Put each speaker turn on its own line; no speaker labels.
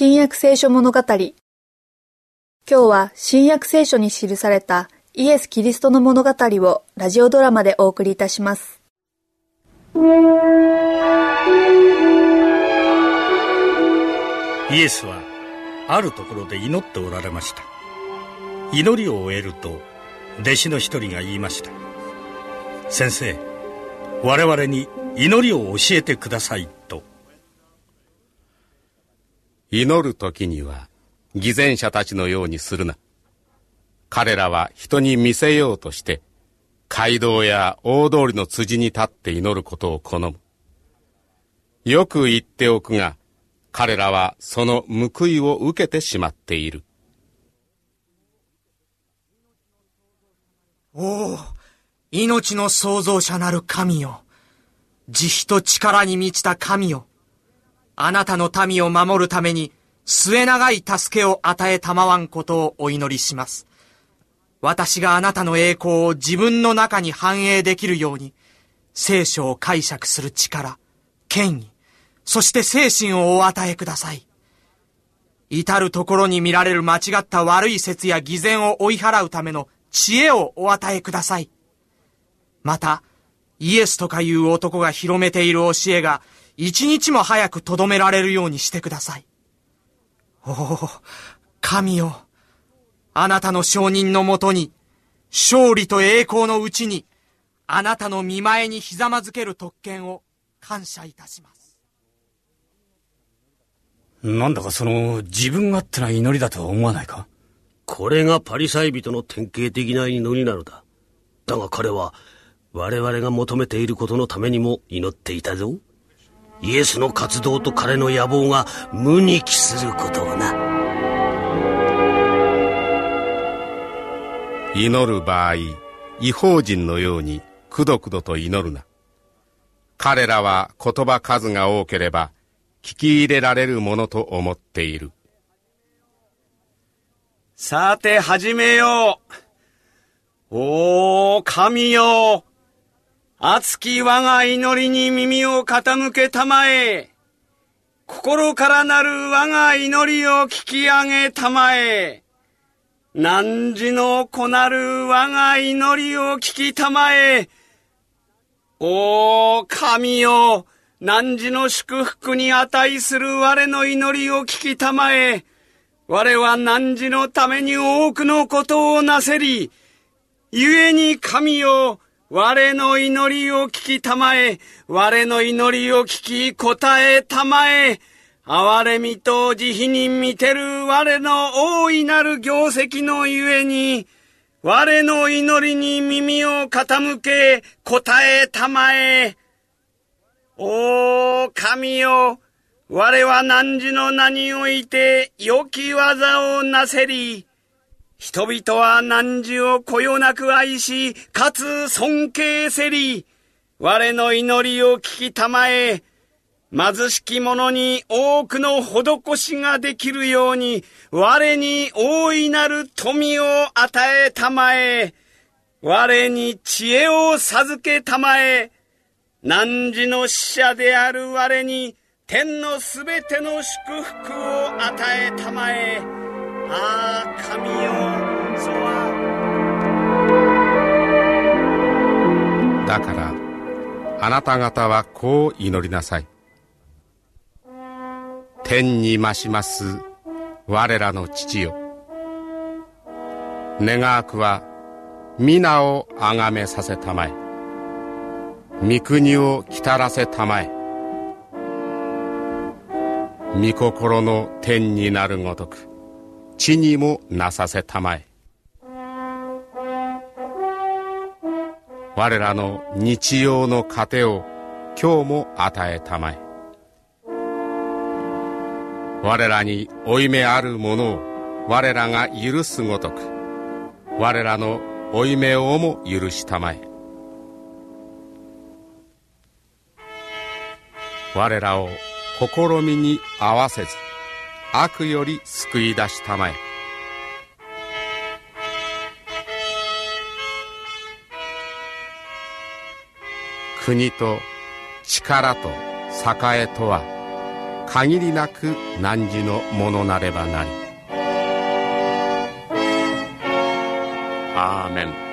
新約聖書物語。今日は新約聖書に記されたイエス・キリストの物語をラジオドラマでお送りいたします。
イエスはあるところで祈っておられました。祈りを終えると弟子の一人が言いました。先生我々に祈りを教えてください。
祈る時には偽善者たちのようにするな。彼らは人に見せようとして街道や大通りの辻に立って祈ることを好む。よく言っておくが彼らはその報いを受けてしまっている。
おお命の創造者なる神よ。慈悲と力に満ちた神よ。あなたの民を守るために末長い助けを与えたまわんことをお祈りします。私があなたの栄光を自分の中に反映できるように、聖書を解釈する力、権威、そして精神をお与えください。至るところに見られる間違った悪い説や偽善を追い払うための知恵をお与えください。また、イエスとかいう男が広めている教えが一日も早く留められるようにしてください。おお、神よ。あなたの承認のもとに、勝利と栄光のうちに、あなたの見前にひざまずける特権を感謝いたします。
なんだかその自分勝手な祈りだとは思わないか？
これがパリサイ人の典型的な祈りなのだ。だが彼は我々が求めていることのためにも祈っていたぞ。イエスの活動と彼の野望が無に帰することをな。
祈る場合、違法人のようにくどくどと祈るな。彼らは言葉数が多ければ聞き入れられるものと思っている。
さて始めよう。おー、神よ。熱き我が祈りに耳を傾けたまえ。心からなる我が祈りを聞き上げたまえ。汝の子なる我が祈りを聞きたまえ。おー、神よ。汝の祝福に値する我の祈りを聞きたまえ。我は汝のために多くのことをなせり。故に神よ。我の祈りを聞きたまえ、我の祈りを聞き答えたまえ、哀れみと慈悲に見てる。我の大いなる業績のゆえに、我の祈りに耳を傾け。答えたまえ。おー、神よ、我は汝の名において良き技をなせり、人々は汝をこよなく愛し、かつ尊敬せり。我の祈りを聞きたまえ。貧しき者に多くの施しができるように、我に大いなる富を与えたまえ。我に知恵を授けたまえ。汝の使者である我に、天のすべての祝福を与えたまえ。神よそは
だからあなた方はこう祈りなさい。天に増します我らの父よ。願わくは皆をあがめさせたまえ。御国を来たらせたまえ。御心の天になるごとく。地にもなさせたまえ。我らの日曜の糧を今日も与えたまえ。我らに負い目あるものを我らが許すごとく我らの負い目をも許したまえ。我らを試みに合わせず悪より救い出したまえ。国と力と栄とは限りなく汝のものなればなり。アーメン。